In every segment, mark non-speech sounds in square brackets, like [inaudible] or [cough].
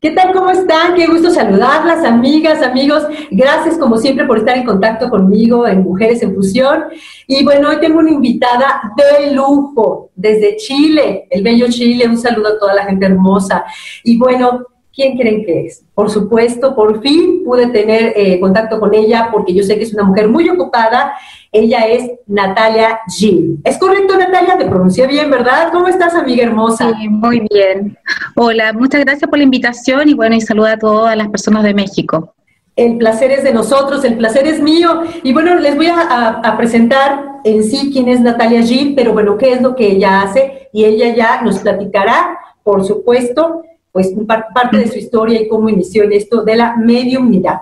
¿Qué tal? ¿Cómo están? Qué gusto saludarlas, amigas, amigos. Gracias como siempre por estar en contacto conmigo en Mujeres en Fusión. Y bueno, hoy tengo una invitada de lujo desde Chile, el bello Chile. Un saludo a toda la gente hermosa. Y bueno, ¿quién creen que es? Por supuesto, por fin pude tener eh, contacto con ella porque yo sé que es una mujer muy ocupada ella es Natalia Jim. ¿Es correcto, Natalia? Te pronuncié bien, ¿verdad? ¿Cómo estás, amiga hermosa? Sí, muy bien. Hola, muchas gracias por la invitación y bueno, y saluda a todas las personas de México. El placer es de nosotros, el placer es mío. Y bueno, les voy a, presentar en sí quién es Natalia Jim, pero bueno, qué es lo que ella hace y ella ya nos platicará, por supuesto, pues parte de su historia y cómo inició en esto de la mediumnidad.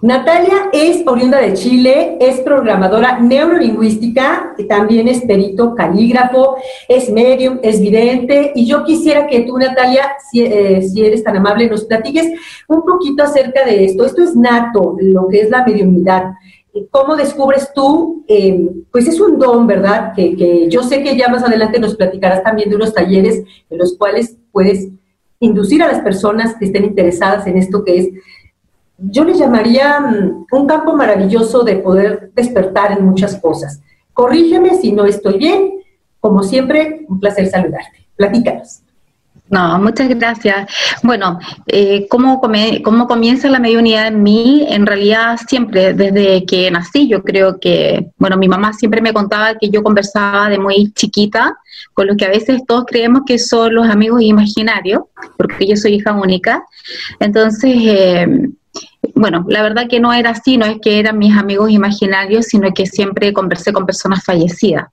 Natalia es oriunda de Chile, es programadora neurolingüística, también es perito calígrafo, es medium, es vidente, y yo quisiera que tú, Natalia, si, eh, eres tan amable, nos platiques un poquito acerca de esto. Esto es nato, lo que es la mediumnidad. ¿Cómo descubres tú? Eh, pues es un don, ¿verdad? Que, que yo sé que ya más adelante nos platicarás también de unos talleres en los cuales puedes inducir a las personas que estén interesadas en esto que es yo le llamaría mm, un campo maravilloso de poder despertar en muchas cosas. Corrígeme si no estoy bien. Como siempre, un placer saludarte. Platícanos. No, muchas gracias. Bueno, eh, ¿cómo, ¿cómo, comienza la mediunidad en mí? En realidad siempre, desde que nací, yo creo que, bueno, mi mamá siempre me contaba que yo conversaba de muy chiquita con los que a veces todos creemos que son los amigos imaginarios, porque yo soy hija única. Entonces, eh, bueno, la verdad que no era así, no es que eran mis amigos imaginarios, sino que siempre conversé con personas fallecidas.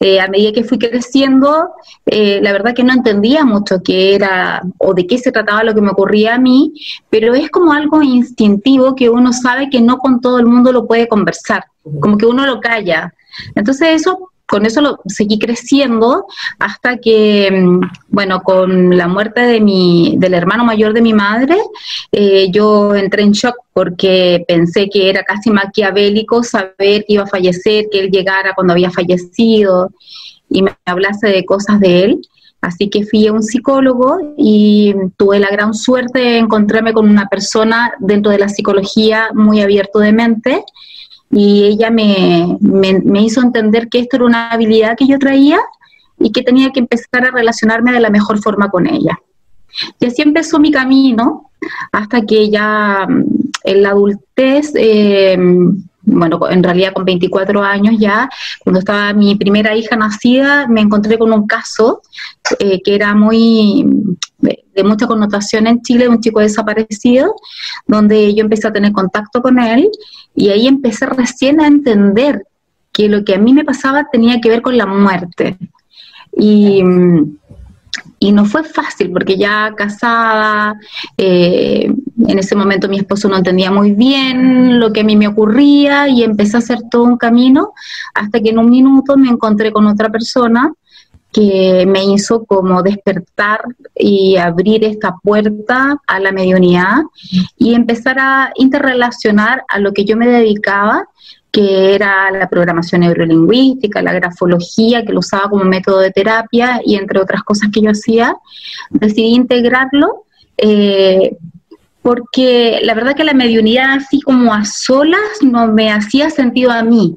Eh, a medida que fui creciendo, eh, la verdad que no entendía mucho qué era o de qué se trataba lo que me ocurría a mí, pero es como algo instintivo que uno sabe que no con todo el mundo lo puede conversar, como que uno lo calla. Entonces eso con eso lo seguí creciendo hasta que, mm, bueno, con la muerte de mi, del hermano mayor de mi madre, eh, yo entré en shock porque pensé que era casi maquiavélico saber que iba a fallecer, que él llegara cuando había fallecido y me hablase de cosas de él. Así que fui a un psicólogo y tuve la gran suerte de encontrarme con una persona dentro de la psicología muy abierto de mente y ella me, me, hizo entender que esto era una habilidad que yo traía y que tenía que empezar a relacionarme de la mejor forma con ella. Y así empezó mi camino hasta que ya mm, en la adultez, eh, bueno, en realidad con 24 años ya, cuando estaba mi primera hija nacida, me encontré con un caso eh, que era muy de, mucha connotación en Chile, un chico desaparecido, donde yo empecé a tener contacto con él y ahí empecé recién a entender que lo que a mí me pasaba tenía que ver con la muerte. Y, y no fue fácil porque ya casada, eh, en ese momento mi esposo no entendía muy bien lo que a mí me ocurría y empecé a hacer todo un camino hasta que en un minuto me encontré con otra persona que me hizo como despertar y abrir esta puerta a la mediunidad y empezar a interrelacionar a lo que yo me dedicaba, que era la programación neurolingüística, la grafología, que lo usaba como método de terapia y entre otras cosas que yo hacía, decidí integrarlo. Eh, porque la verdad que la mediunidad así como a solas no me hacía sentido a mí,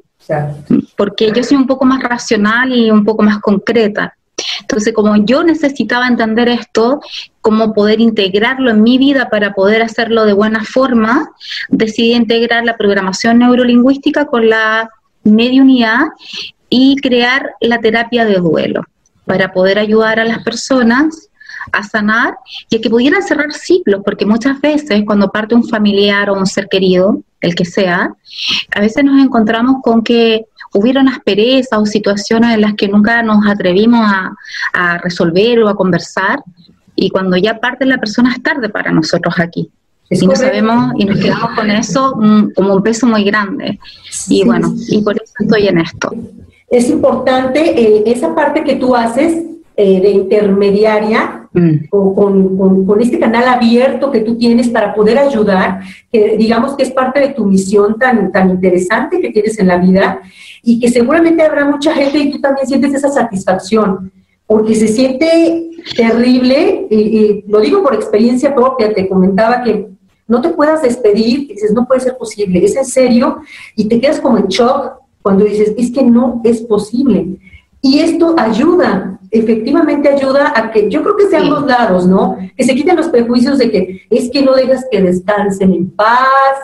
porque yo soy un poco más racional y un poco más concreta. Entonces, como yo necesitaba entender esto, cómo poder integrarlo en mi vida para poder hacerlo de buena forma, decidí integrar la programación neurolingüística con la mediunidad y crear la terapia de duelo para poder ayudar a las personas a sanar y a que pudieran cerrar ciclos, porque muchas veces cuando parte un familiar o un ser querido, el que sea, a veces nos encontramos con que hubieron asperezas o situaciones en las que nunca nos atrevimos a, resolver o a conversar, y cuando ya parte la persona es tarde para nosotros aquí. y no sabemos y nos quedamos con eso mm, como un peso muy grande. Y bueno, y por eso estoy en esto. Es importante eh, esa parte que tú haces eh, de intermediaria mm. con, con, este canal abierto que tú tienes para poder ayudar, que digamos que es parte de tu misión tan, tan interesante que tienes en la vida y que seguramente habrá mucha gente y tú también sientes esa satisfacción. porque se siente terrible, y, lo digo por experiencia propia, te comentaba que no te puedas despedir, dices, no puede ser posible, es en serio, y te quedas como en shock cuando dices, es que no es posible. Y esto ayuda, efectivamente ayuda a que, yo creo que sean los lados, ¿no? Que se quiten los prejuicios de que es que no dejas que descansen en paz.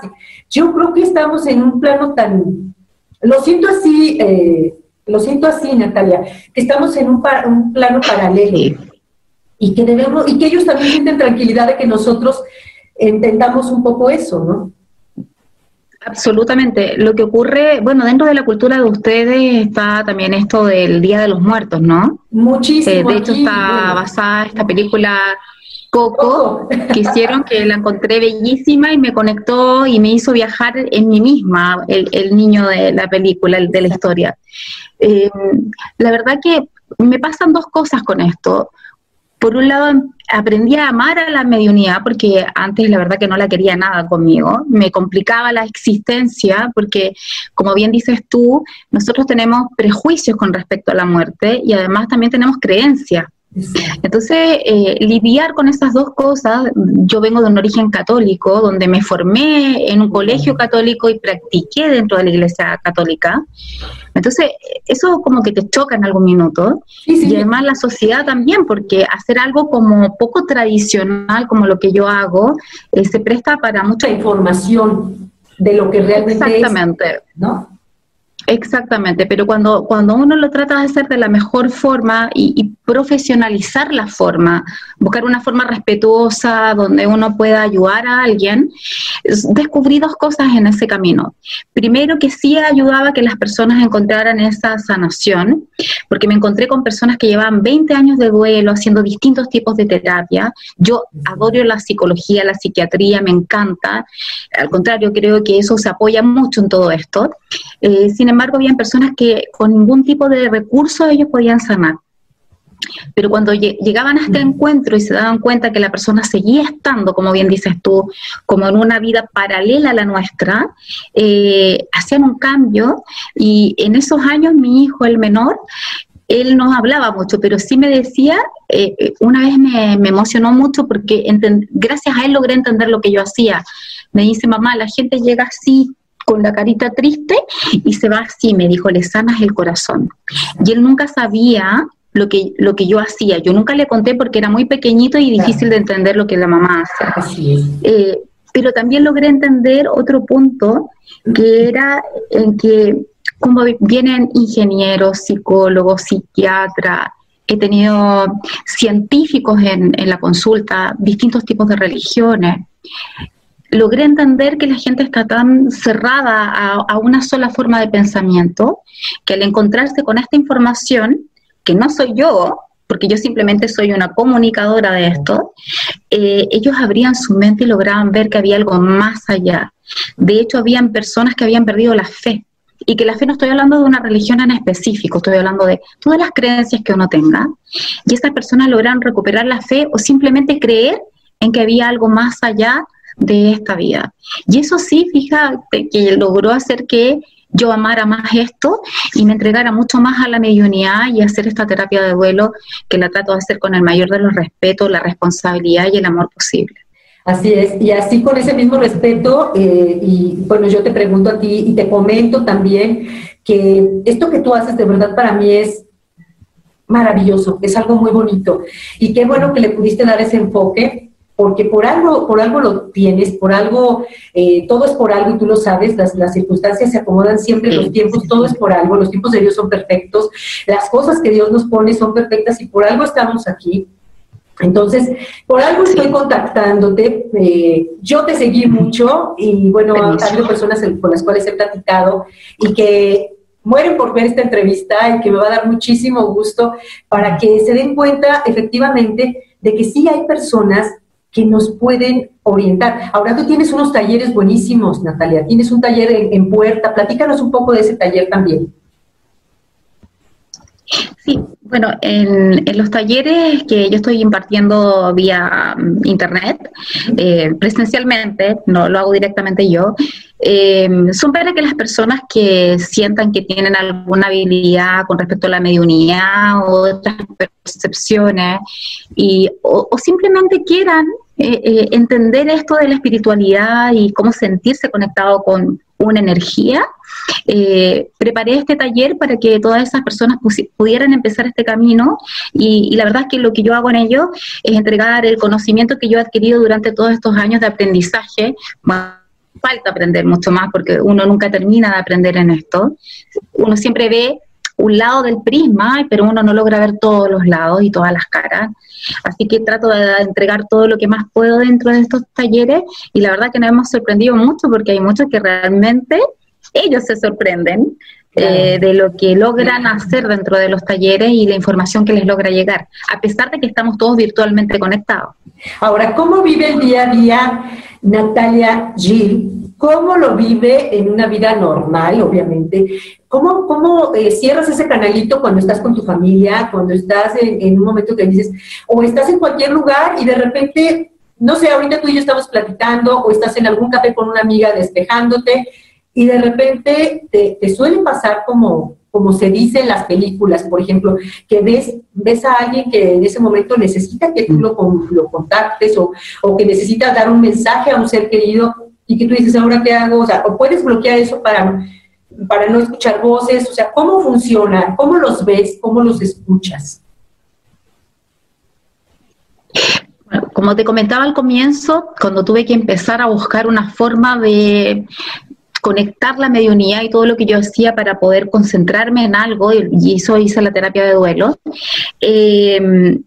Yo creo que estamos en un plano tan, lo siento así, eh, lo siento así, Natalia, que estamos en un, un plano paralelo y que debemos, y que ellos también sienten tranquilidad de que nosotros entendamos un poco eso, ¿no? Absolutamente. Lo que ocurre, bueno, dentro de la cultura de ustedes está también esto del Día de los Muertos, ¿no? Muchísimo. Eh, de hecho, está basada esta película Coco, que hicieron, que la encontré bellísima y me conectó y me hizo viajar en mí misma, el, niño de la película, el de la historia. Eh, la verdad que me pasan dos cosas con esto por un lado, aprendí a amar a la mediunidad porque antes la verdad que no la quería nada conmigo. Me complicaba la existencia porque, como bien dices tú, nosotros tenemos prejuicios con respecto a la muerte y además también tenemos creencias. Entonces, eh, lidiar con esas dos cosas, yo vengo de un origen católico, donde me formé en un colegio católico y practiqué dentro de la iglesia católica. Entonces, eso como que te choca en algún minuto. Y además la sociedad también, porque hacer algo como poco tradicional, como lo que yo hago, eh, se presta para mucha información de lo que realmente Exactamente. ¿no? Exactamente, pero cuando, cuando uno lo trata de hacer de la mejor forma y, profesionalizar la forma, buscar una forma respetuosa donde uno pueda ayudar a alguien, descubrí dos cosas en ese camino. Primero, que sí ayudaba a que las personas encontraran esa sanación, porque me encontré con personas que llevaban 20 años de duelo haciendo distintos tipos de terapia. Yo adoro la psicología, la psiquiatría, me encanta. Al contrario, creo que eso se apoya mucho en todo esto. Eh, sin embargo, habían personas que con ningún tipo de recurso ellos podían sanar. Pero cuando llegaban a este mm. encuentro y se daban cuenta que la persona seguía estando, como bien dices tú, como en una vida paralela a la nuestra, eh, hacían un cambio y en esos años mi hijo, el menor, él no hablaba mucho, pero sí me decía, eh, una vez me, me, emocionó mucho porque gracias a él logré entender lo que yo hacía. Me dice, mamá, la gente llega así, con la carita triste y se va así, me dijo, le sanas el corazón. Y él nunca sabía lo que, lo que yo hacía. Yo nunca le conté porque era muy pequeñito y difícil de entender lo que la mamá hace. Eh, pero también logré entender otro punto que era en que como vienen ingenieros, psicólogos, psiquiatras, he tenido científicos en, en la consulta, distintos tipos de religiones, logré entender que la gente está tan cerrada a, una sola forma de pensamiento que al encontrarse con esta información, que no soy yo, porque yo simplemente soy una comunicadora de esto, eh, ellos abrían su mente y lograban ver que había algo más allá. De hecho, habían personas que habían perdido la fe. Y que la fe no estoy hablando de una religión en específico, estoy hablando de todas las creencias que uno tenga. Y estas personas lograron recuperar la fe o simplemente creer en que había algo más allá de esta vida. Y eso sí, fíjate que logró hacer que yo amara más esto y me entregara mucho más a la mediunidad y hacer esta terapia de duelo que la trato de hacer con el mayor de los respetos, la responsabilidad y el amor posible. Así es, y así con ese mismo respeto, eh, y bueno, yo te pregunto a ti y te comento también que esto que tú haces de verdad para mí es maravilloso, es algo muy bonito. Y qué bueno que le pudiste dar ese enfoque porque por algo, por algo lo tienes, por algo, eh, todo es por algo y tú lo sabes, las, las circunstancias se acomodan siempre, los tiempos, todo es por algo, los tiempos de Dios son perfectos, las cosas que Dios nos pone son perfectas y por algo estamos aquí. Entonces, por algo estoy contactándote, eh, yo te seguí mucho y bueno, hay personas con las cuales he platicado y que mueren por ver esta entrevista y que me va a dar muchísimo gusto para que se den cuenta efectivamente de que sí hay personas que nos pueden orientar. Ahora tú tienes unos talleres buenísimos, Natalia, tienes un taller en, Puerta, platícanos un poco de ese taller también. Sí, bueno, en, los talleres que yo estoy impartiendo vía mm, internet, eh, presencialmente, no lo hago directamente yo, eh, son para que las personas que sientan que tienen alguna habilidad con respecto a la mediunidad o otras percepciones y, o, simplemente quieran eh, eh, entender esto de la espiritualidad y cómo sentirse conectado con una energía, preparé este taller para que todas esas personas pudieran empezar este camino y, y, la verdad es que lo que yo hago en ello es entregar el conocimiento que yo he adquirido durante todos estos años de aprendizaje falta aprender mucho más porque uno nunca termina de aprender en esto. Uno siempre ve un lado del prisma, pero uno no logra ver todos los lados y todas las caras. Así que trato de entregar todo lo que más puedo dentro de estos talleres y la verdad que nos hemos sorprendido mucho porque hay muchos que realmente ellos se sorprenden eh, de lo que logran hacer dentro de los talleres y la información que les logra llegar, a pesar de que estamos todos virtualmente conectados. Ahora, ¿cómo vive el día a día Natalia Gil? ¿Cómo lo vive en una vida normal, obviamente? ¿Cómo, cómo eh, cierras ese canalito cuando estás con tu familia, cuando estás en, un momento que dices, o estás en cualquier lugar y de repente, no sé, ahorita tú y yo estamos platicando, o estás en algún café con una amiga despejándote, y de repente te, suele pasar como, como se dice en las películas, por ejemplo, que ves, ves a alguien que en ese momento necesita que tú lo, lo contactes o, o, que necesita dar un mensaje a un ser querido y que tú dices, ¿ahora qué hago? O sea, o puedes bloquear eso para, para no escuchar voces, o sea, ¿cómo funciona? ¿Cómo los ves? ¿Cómo los escuchas? como te comentaba al comienzo, cuando tuve que empezar a buscar una forma de, conectar la mediunía y todo lo que yo hacía para poder concentrarme en algo, y eso hice la terapia de duelo, eh,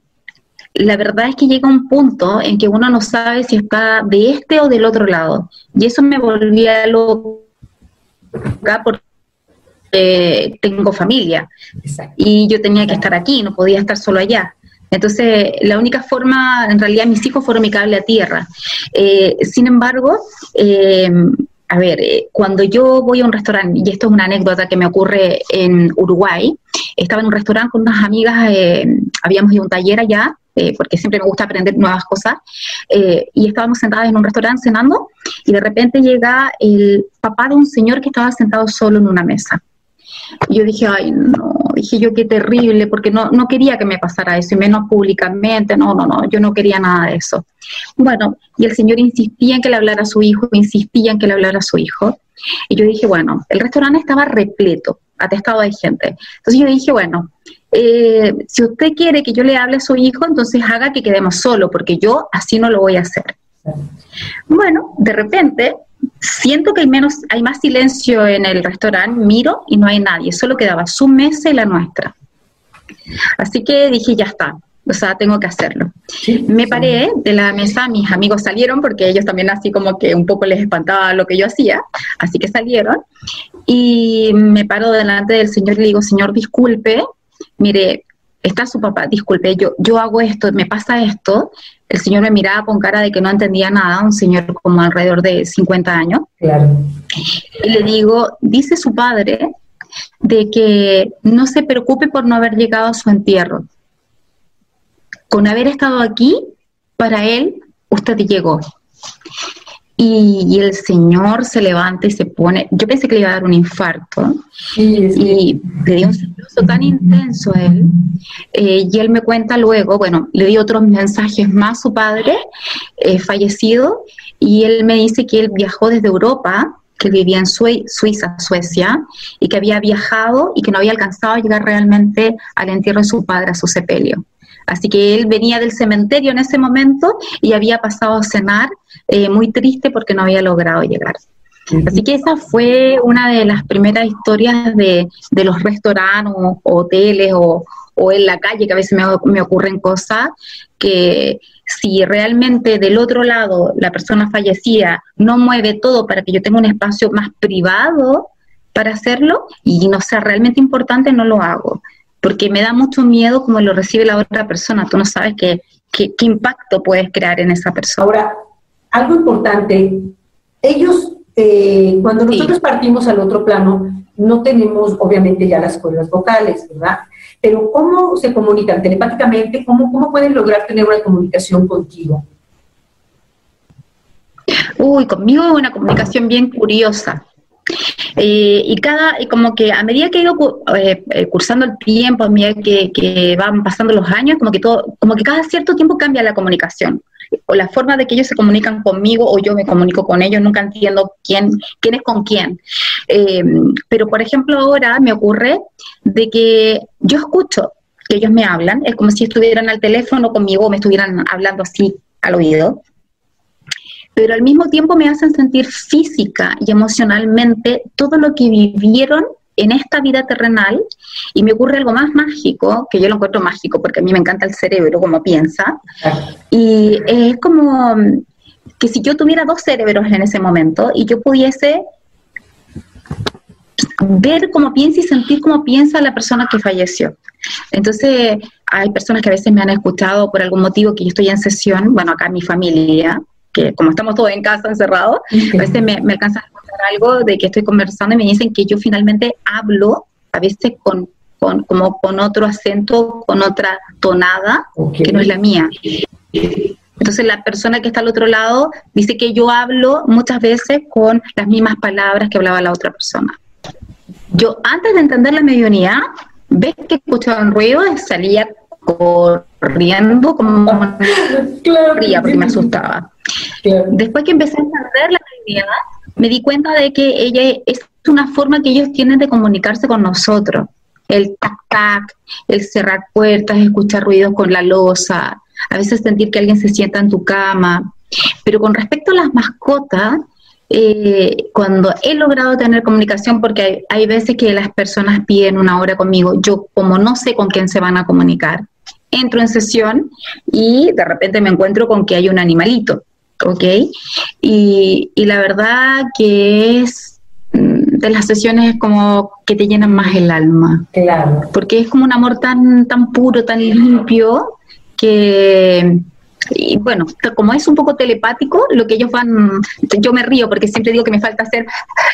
la verdad es que llega un punto en que uno no sabe si está de este o del otro lado. Y eso me volvía loca porque tengo familia y yo tenía que estar aquí, no podía estar solo allá. Entonces, la única forma, en realidad mis hijos fueron mi cable a tierra. Eh, sin embargo, eh, a ver, eh, cuando yo voy a un restaurante, y esto es una anécdota que me ocurre en Uruguay, estaba en un restaurante con unas amigas, eh, habíamos ido a un taller allá, eh, porque siempre me gusta aprender nuevas cosas, y estábamos sentadas en un restaurante cenando, y de repente llega el papá de un señor que estaba sentado solo en una mesa. Y yo dije, ay, no, dije yo qué terrible, porque no, no quería que me pasara eso, y menos públicamente, no, no, no, yo no quería nada de eso. Bueno, y el señor insistía en que le hablara a su hijo, insistía en que le hablara a su hijo, y yo dije, bueno, el restaurante estaba repleto, atestado de gente. Entonces yo dije, bueno, eh, si usted quiere que yo le hable a su hijo, entonces haga que quedemos solo, porque yo así no lo voy a hacer. Bueno, de repente siento que hay, menos, hay más silencio en el restaurante, miro y no hay nadie, solo quedaba su mesa y la nuestra. Así que dije, ya está, o sea, tengo que hacerlo. me paré de la mesa, mis amigos salieron porque ellos también así como que un poco les espantaba lo que yo hacía, así que salieron y me paro delante del señor y le digo, señor, disculpe, mire, está su papá, disculpe, yo, yo hago esto, me pasa esto, el señor me miraba con cara de que no entendía nada, un señor como alrededor de 50 años. Y le digo, dice su padre de que no se preocupe por no haber llegado a su entierro. Con haber estado aquí, para él, usted llegó. Y, el señor se levanta y se pone, yo pensé que le iba a dar un infarto, y le dio un celoso tan intenso a él, eh, y él me cuenta luego, bueno, le dio otros mensajes más a su padre, eh, fallecido, y él me dice que él viajó desde Europa, que vivía en Suiza, Suecia, y que había viajado y que no había alcanzado a llegar realmente al entierro de su padre, a su sepelio. Así que él venía del cementerio en ese momento y había pasado a cenar eh, muy triste porque no había logrado llegar. Así que esa fue una de las primeras historias de, los restaurantes o hoteles o, en la calle, que a veces me, me, ocurren cosas, que si realmente del otro lado la persona fallecida no mueve todo para que yo tenga un espacio más privado para hacerlo y no sea realmente importante, no lo hago porque me da mucho miedo cómo lo recibe la otra persona. Tú no sabes qué, qué, impacto puedes crear en esa persona. Ahora, algo importante, ellos, eh, cuando nosotros partimos al otro plano, no tenemos obviamente ya las cuerdas vocales, ¿verdad? Pero ¿cómo se comunican telepáticamente? ¿Cómo, cómo pueden lograr tener una comunicación contigo? Uy, conmigo una comunicación bien curiosa. Eh, y cada, como que a medida que he ido eh, eh, cursando el tiempo, a medida que, van pasando los años, como que todo, como que cada cierto tiempo cambia la comunicación. O la forma de que ellos se comunican conmigo o yo me comunico con ellos, nunca entiendo quién, quién es con quién. pero por ejemplo ahora me ocurre de que yo escucho que ellos me hablan, es como si estuvieran al teléfono conmigo o me estuvieran hablando así al oído pero al mismo tiempo me hacen sentir física y emocionalmente todo lo que vivieron en esta vida terrenal y me ocurre algo más mágico, que yo lo encuentro mágico porque a mí me encanta el cerebro, como piensa, y es como que si yo tuviera dos cerebros en ese momento y yo pudiese ver cómo piensa y sentir cómo piensa la persona que falleció. Entonces, hay personas que a veces me han escuchado por algún motivo que yo estoy en sesión, bueno, acá mi familia, que como estamos todos en casa encerrados, [laughs] a veces me, me alcanza a escuchar algo de que estoy conversando y me dicen que yo finalmente hablo, a veces con, con como con otro acento, con otra tonada, que no es la mía. Entonces la persona que está al otro lado dice que yo hablo muchas veces con las mismas palabras que hablaba la otra persona. Yo antes de entender la mediunidad, ves que escuchaba un ruido, salía corriendo como [laughs] claro, porque me asustaba. Después que empecé a entender la mediunidad, me di cuenta de que ella es una forma que ellos tienen de comunicarse con nosotros. El tac-tac, el cerrar puertas, escuchar ruidos con la losa, a veces sentir que alguien se sienta en tu cama. Pero con respecto a las mascotas, eh, cuando he logrado tener comunicación, porque hay, veces que las personas piden una hora conmigo, yo como no sé con quién se van a comunicar, entro en sesión y de repente me encuentro con que hay un animalito. ¿Ok? Y, la verdad que es mm, de las sesiones como que te llenan más el alma. Claro. Porque es como un amor tan, tan puro, tan limpio, que, y bueno, como es un poco telepático, lo que ellos van, yo me río porque siempre digo que me falta hacer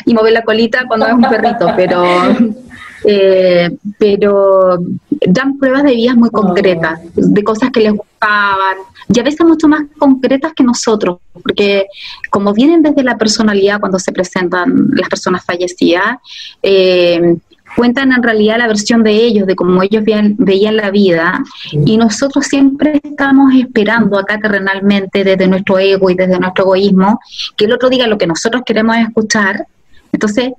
y mover la colita cuando es un perrito, pero [laughs] eh, pero dan pruebas de vidas muy concretas, de cosas que les gustaban, y a veces mucho más concretas que nosotros, porque como vienen desde la personalidad cuando se presentan las personas fallecidas, eh, cuentan en realidad la versión de ellos, de cómo ellos veían, veían la vida, y nosotros siempre estamos esperando acá terrenalmente desde nuestro ego y desde nuestro egoísmo, que el otro diga lo que nosotros queremos escuchar, entonces,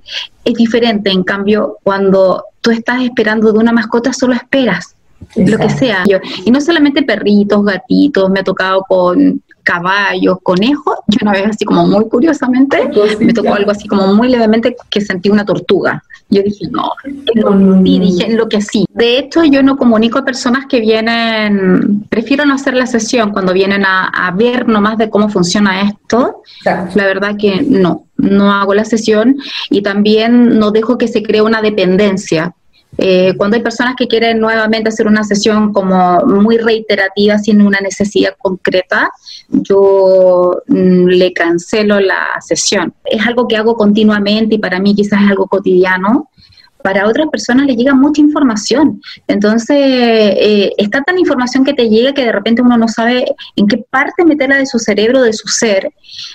es diferente, en cambio, cuando tú estás esperando de una mascota, solo esperas lo que sea. Y no solamente perritos, gatitos, me ha tocado con caballos, conejos. Yo una vez así como muy curiosamente, me tocó algo así como muy levemente que sentí una tortuga. Yo dije, no, y dije lo que sí. De hecho, yo no comunico a personas que vienen, prefiero no hacer la sesión cuando vienen a, a ver nomás de cómo funciona esto. La verdad que no, no hago la sesión y también no dejo que se cree una dependencia eh, cuando hay personas que quieren nuevamente hacer una sesión como muy reiterativa sin una necesidad concreta, yo mm, le cancelo la sesión. Es algo que hago continuamente y para mí quizás es algo cotidiano, para otras personas le llega mucha información. Entonces, eh, está tan información que te llega que de repente uno no sabe en qué parte meterla de su cerebro, de su ser,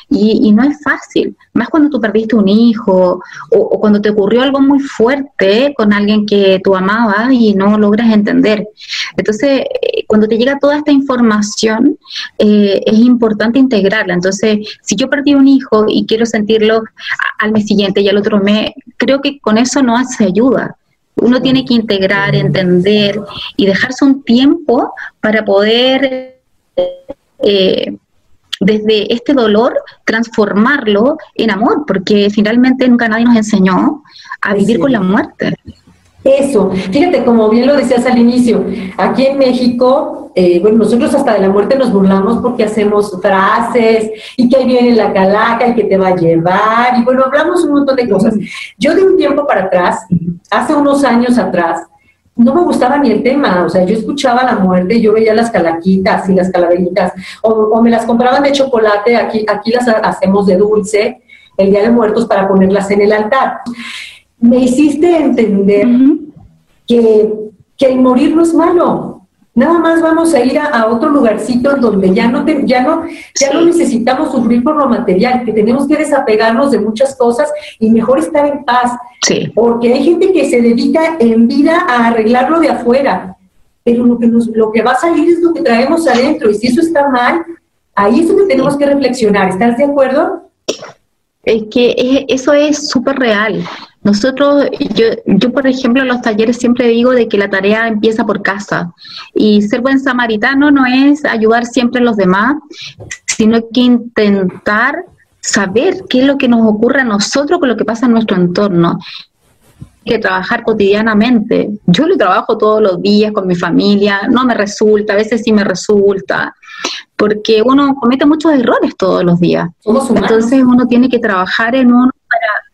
y, no es fácil. Más cuando tú perdiste un hijo o, cuando te ocurrió algo muy fuerte con alguien que tú amabas y no logras entender. Entonces, eh, cuando te llega toda esta información, eh, es importante integrarla. Entonces, si yo perdí un hijo y quiero sentirlo al mes siguiente y al otro mes, creo que con eso no hace ayuda. Uno tiene que integrar, entender y dejarse un tiempo para poder, eh, desde este dolor, transformarlo en amor, porque finalmente nunca nadie nos enseñó a vivir con la muerte. Eso, fíjate, como bien lo decías al inicio, aquí en México, eh, bueno, nosotros hasta de la muerte nos burlamos porque hacemos frases y que ahí viene la calaca y que te va a llevar, y bueno, hablamos un montón de cosas. Yo de un tiempo para atrás, hace unos años atrás, no me gustaba ni el tema, o sea, yo escuchaba la muerte, yo veía las calaquitas y las calaveritas, o, me las compraban de chocolate, aquí, aquí las hacemos de dulce, el Día de Muertos para ponerlas en el altar me hiciste entender que, el morir no es malo, nada más vamos a ir a, otro lugarcito donde ya no, ya, no, ya no necesitamos sufrir por lo material, que tenemos que desapegarnos de muchas cosas y mejor estar en paz. Sí. Porque hay gente que se dedica en vida a arreglarlo de afuera, pero lo que, nos, lo que va a salir es lo que traemos adentro y si eso está mal, ahí es donde tenemos que reflexionar. ¿Estás de acuerdo? Es que eso es súper real. Nosotros, yo, yo por ejemplo en los talleres siempre digo de que la tarea empieza por casa y ser buen samaritano no es ayudar siempre a los demás, sino que intentar saber qué es lo que nos ocurre a nosotros con lo que pasa en nuestro entorno que trabajar cotidianamente. Yo lo trabajo todos los días con mi familia, no me resulta, a veces sí me resulta, porque uno comete muchos errores todos los días. Entonces uno tiene que trabajar en uno para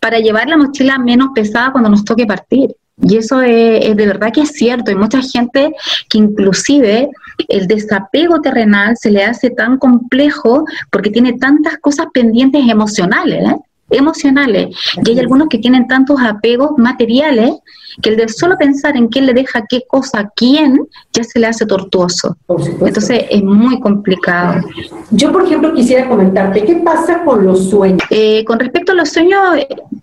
para llevar la mochila menos pesada cuando nos toque partir. Y eso es, de verdad que es cierto. Hay mucha gente que inclusive el desapego terrenal se le hace tan complejo porque tiene tantas cosas pendientes emocionales, ¿eh? emocionales. Y hay algunos que tienen tantos apegos materiales que el de solo pensar en quién le deja qué cosa a quién ya se le hace tortuoso. Entonces es muy complicado. Yo, por ejemplo, quisiera comentarte, ¿qué pasa con los sueños? Eh, con respecto a los sueños,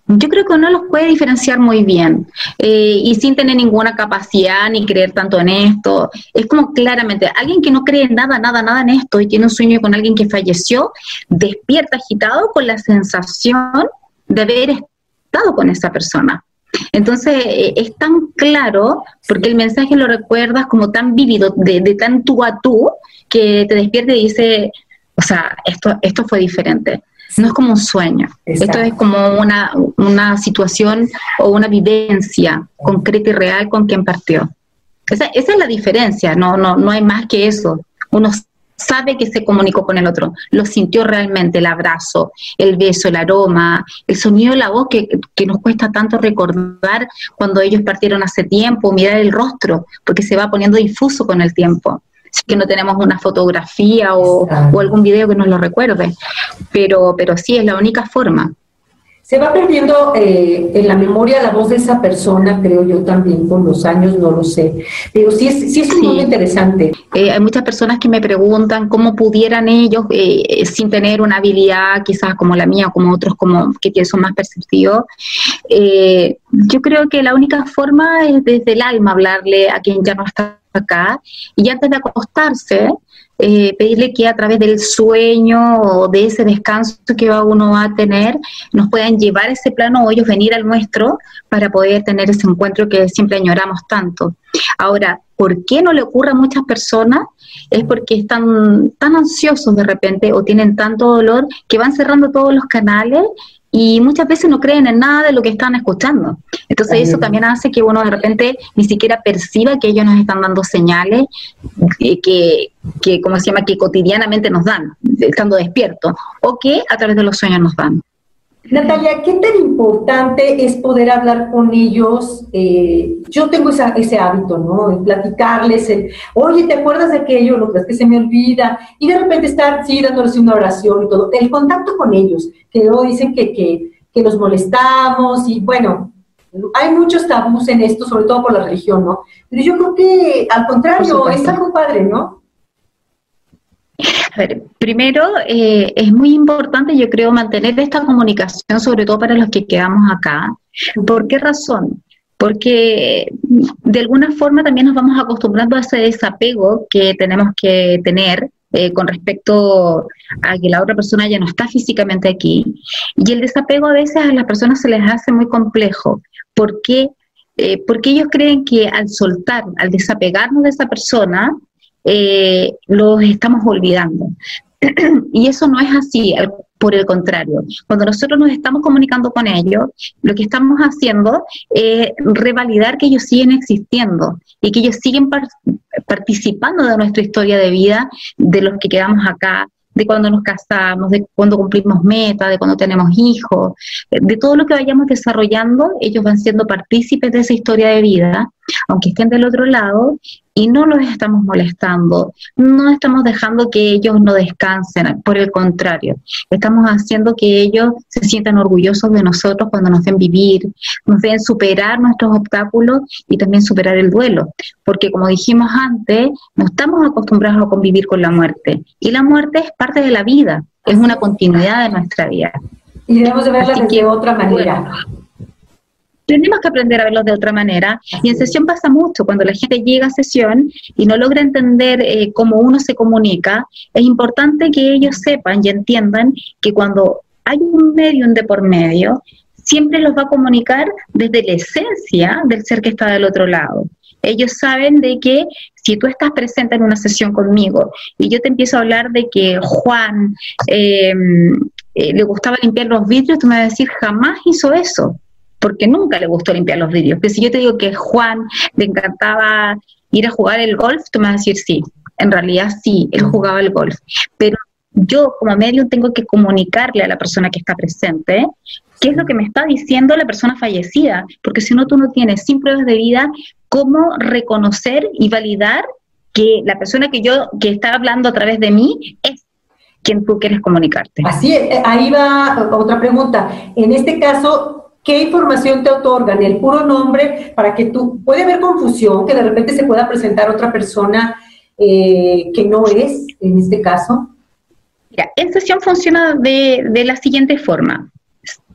yo creo que uno los puede diferenciar muy bien eh, y sin tener ninguna capacidad ni creer tanto en esto. Es como claramente, alguien que no cree nada, nada, nada en esto y tiene un sueño con alguien que falleció, despierta agitado con la sensación de haber estado con esa persona. Entonces, eh, es tan claro, porque el mensaje lo recuerdas como tan vívido, de, tan tú a tú, que te despierta y dice, o sea, esto, esto fue diferente. No es como un sueño, esto es como una, una situación o una vivencia concreta y real con quien partió. Esa, esa es la diferencia, no, no, no hay más que eso. Uno sabe que se comunicó con el otro, lo sintió realmente, el abrazo, el beso, el aroma, el sonido de la voz que, nos cuesta tanto recordar cuando ellos partieron hace tiempo, mirar el rostro, porque se va poniendo difuso con el tiempo. Así que no tenemos una fotografía o, o algún video que nos lo recuerde, pero, pero sí es la única forma. Se va perdiendo eh, en la memoria la voz de esa persona, creo yo también, con los años, no lo sé. Pero sí es, sí es muy interesante. Eh, hay muchas personas que me preguntan cómo pudieran ellos, eh, sin tener una habilidad quizás como la mía o como otros como que son más perceptivos, yo creo que la única forma es desde el alma hablarle a quien ya no está acá y antes de acostarse, eh, pedirle que a través del sueño o de ese descanso que uno va a tener, nos puedan llevar ese plano o ellos venir al nuestro para poder tener ese encuentro que siempre añoramos tanto. Ahora, ¿por qué no le ocurre a muchas personas? Es porque están tan ansiosos de repente o tienen tanto dolor que van cerrando todos los canales y muchas veces no creen en nada de lo que están escuchando. Entonces eso también hace que uno de repente ni siquiera perciba que ellos nos están dando señales eh, que, que, ¿cómo se llama?, que cotidianamente nos dan, estando despiertos, o que a través de los sueños nos dan. Natalia, ¿qué tan importante es poder hablar con ellos? Eh, yo tengo ese hábito, ¿no? De platicarles, oye, ¿te acuerdas de aquello? Lo que es que se me olvida. Y de repente estar, sí, dándoles una oración y todo. El contacto con ellos, que luego dicen que, que, que los molestamos y bueno, hay muchos tabús en esto, sobre todo por la religión, ¿no? Pero yo creo que al contrario, es algo padre, ¿no? A ver, primero, eh, es muy importante, yo creo, mantener esta comunicación, sobre todo para los que quedamos acá. ¿Por qué razón? Porque de alguna forma también nos vamos acostumbrando a ese desapego que tenemos que tener eh, con respecto a que la otra persona ya no está físicamente aquí. Y el desapego a veces a las personas se les hace muy complejo. ¿Por qué? Eh, porque ellos creen que al soltar, al desapegarnos de esa persona, eh, los estamos olvidando. [clears throat] y eso no es así, por el contrario. Cuando nosotros nos estamos comunicando con ellos, lo que estamos haciendo es revalidar que ellos siguen existiendo y que ellos siguen participando de nuestra historia de vida, de los que quedamos acá, de cuando nos casamos, de cuando cumplimos metas, de cuando tenemos hijos, de todo lo que vayamos desarrollando, ellos van siendo partícipes de esa historia de vida aunque estén del otro lado, y no los estamos molestando, no estamos dejando que ellos no descansen, por el contrario, estamos haciendo que ellos se sientan orgullosos de nosotros cuando nos ven vivir, nos ven superar nuestros obstáculos y también superar el duelo, porque como dijimos antes, no estamos acostumbrados a convivir con la muerte y la muerte es parte de la vida, es una continuidad de nuestra vida. Y debemos de verla de otra manera tenemos que aprender a verlos de otra manera. Y en sesión pasa mucho, cuando la gente llega a sesión y no logra entender eh, cómo uno se comunica, es importante que ellos sepan y entiendan que cuando hay un medio de por medio, siempre los va a comunicar desde la esencia del ser que está del otro lado. Ellos saben de que si tú estás presente en una sesión conmigo y yo te empiezo a hablar de que Juan eh, eh, le gustaba limpiar los vidrios, tú me vas a decir, jamás hizo eso porque nunca le gustó limpiar los vidrios. Que si yo te digo que Juan le encantaba ir a jugar el golf, tú me vas a decir sí. En realidad sí, él jugaba el golf. Pero yo como medio tengo que comunicarle a la persona que está presente qué es lo que me está diciendo la persona fallecida, porque si no tú no tienes sin pruebas de vida cómo reconocer y validar que la persona que yo que está hablando a través de mí es quien tú quieres comunicarte. Así es, ahí va otra pregunta. En este caso, ¿Qué información te otorgan? El puro nombre para que tú, puede haber confusión, que de repente se pueda presentar otra persona eh, que no es, en este caso. Mira, en sesión funciona de, de la siguiente forma.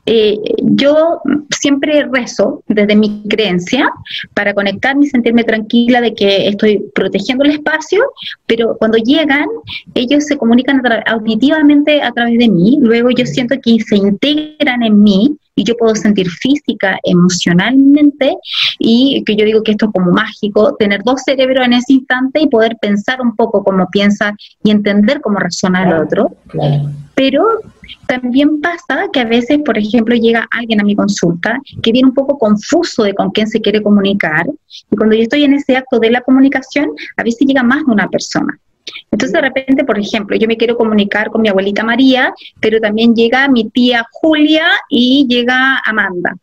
Eh, yo siempre rezo desde mi creencia para conectarme y sentirme tranquila de que estoy protegiendo el espacio, pero cuando llegan, ellos se comunican auditivamente a través de mí, luego yo siento que se integran en mí y yo puedo sentir física, emocionalmente, y que yo digo que esto es como mágico, tener dos cerebros en ese instante y poder pensar un poco cómo piensa y entender cómo razona el otro. Pero también pasa que a veces, por ejemplo, llega alguien a mi consulta que viene un poco confuso de con quién se quiere comunicar, y cuando yo estoy en ese acto de la comunicación, a veces llega más de una persona. Entonces de repente, por ejemplo, yo me quiero comunicar con mi abuelita María, pero también llega mi tía Julia y llega Amanda.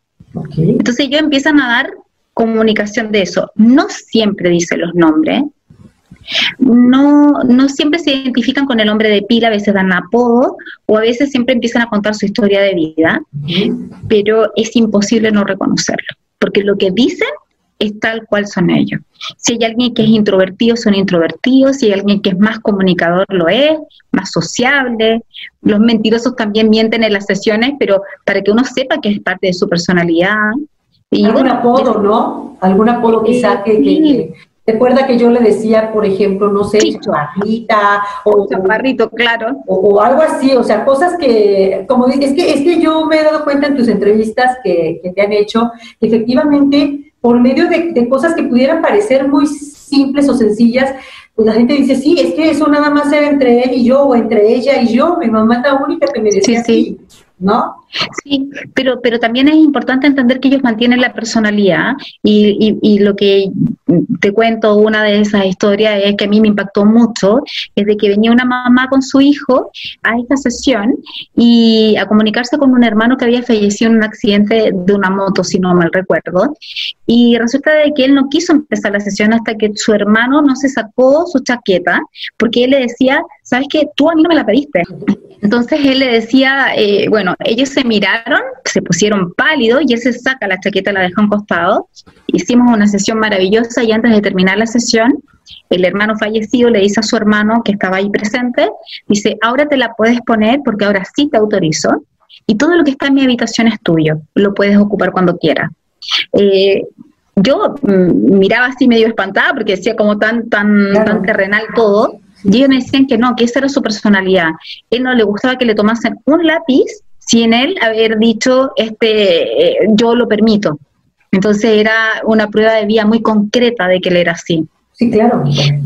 Entonces ellos empiezan a dar comunicación de eso. No siempre dice los nombres. No, no siempre se identifican con el nombre de pila, a veces dan apodo o a veces siempre empiezan a contar su historia de vida, pero es imposible no reconocerlo, porque lo que dicen es tal cual son ellos. Si hay alguien que es introvertido, son introvertidos, si hay alguien que es más comunicador, lo es, más sociable. Los mentirosos también mienten en las sesiones, pero para que uno sepa que es parte de su personalidad. Y ¿Algún apodo, no? ¿Algún apodo quizá que, que, Recuerda que yo le decía, por ejemplo, no sé, chaparrita o chaparrito, claro. O, algo así, o sea, cosas que, como es que, es que yo me he dado cuenta en tus entrevistas que, que te han hecho, efectivamente por medio de, cosas que pudieran parecer muy simples o sencillas, pues la gente dice, sí, es que eso nada más era entre él y yo, o entre ella y yo, mi mamá es la única que me decía sí, sí. ¿no? Sí, pero, pero también es importante entender que ellos mantienen la personalidad y, y, lo que te cuento, una de esas historias es que a mí me impactó mucho, es de que venía una mamá con su hijo a esta sesión y a comunicarse con un hermano que había fallecido en un accidente de una moto, si no mal recuerdo, y resulta de que él no quiso empezar la sesión hasta que su hermano no se sacó su chaqueta, porque él le decía, ¿sabes qué? Tú a mí no me la pediste. Entonces él le decía, eh, bueno, ellos se miraron, se pusieron pálidos y él se saca la chaqueta, la deja un costado. Hicimos una sesión maravillosa y antes de terminar la sesión, el hermano fallecido le dice a su hermano que estaba ahí presente, dice, ahora te la puedes poner porque ahora sí te autorizo y todo lo que está en mi habitación es tuyo, lo puedes ocupar cuando quieras. Eh, yo mm, miraba así medio espantada porque decía como tan, tan, tan terrenal todo. Y ellos me decían que no, que esa era su personalidad. Él no le gustaba que le tomasen un lápiz sin él haber dicho, este, eh, yo lo permito. Entonces era una prueba de vida muy concreta de que él era así. Sí, claro.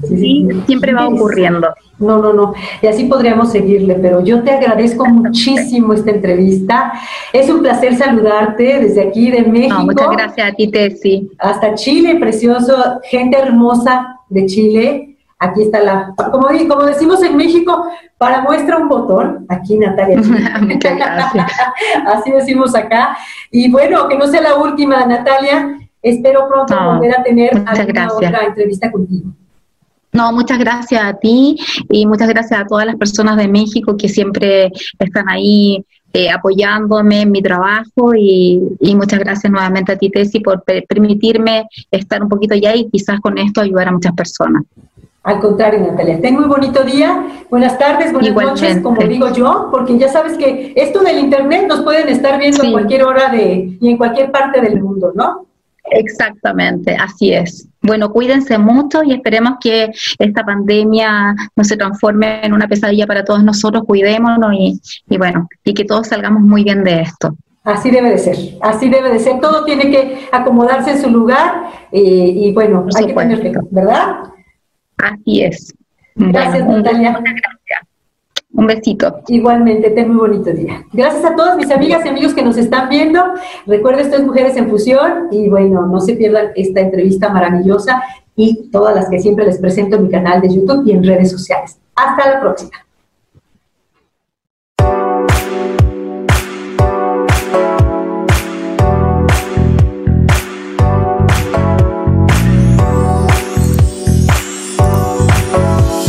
Sí, siempre va ocurriendo. No, no, no. Y así podríamos seguirle, pero yo te agradezco muchísimo esta entrevista. Es un placer saludarte desde aquí de México. muchas gracias a ti, Tessy. Hasta Chile, precioso, gente hermosa de Chile. Aquí está la, como, como decimos en México, para muestra un botón. Aquí Natalia. [laughs] Muchas gracias. [laughs] Así decimos acá. Y bueno, que no sea la última, Natalia. Espero pronto volver a tener alguna otra entrevista contigo. No, muchas gracias a ti y muchas gracias a todas las personas de México que siempre están ahí eh, apoyándome en mi trabajo y, muchas gracias nuevamente a ti, Tessy, por permitirme estar un poquito allá y quizás con esto ayudar a muchas personas. Al contrario, Natalia, ten muy bonito día, buenas tardes, buenas noches, como digo yo, porque ya sabes que esto del Internet nos pueden estar viendo en cualquier hora de, y en cualquier parte del mundo, ¿no? Exactamente, así es. Bueno, cuídense mucho y esperemos que esta pandemia no se transforme en una pesadilla para todos nosotros, cuidémonos y, y bueno, y que todos salgamos muy bien de esto. Así debe de ser, así debe de ser. Todo tiene que acomodarse en su lugar eh, y bueno, hay que tenerlo, ¿verdad? Así es. Gracias, Natalia. Un besito. Igualmente, ten muy bonito día. Gracias a todas mis amigas y amigos que nos están viendo. Recuerden, esto es Mujeres en Fusión y bueno, no se pierdan esta entrevista maravillosa y todas las que siempre les presento en mi canal de YouTube y en redes sociales. Hasta la próxima.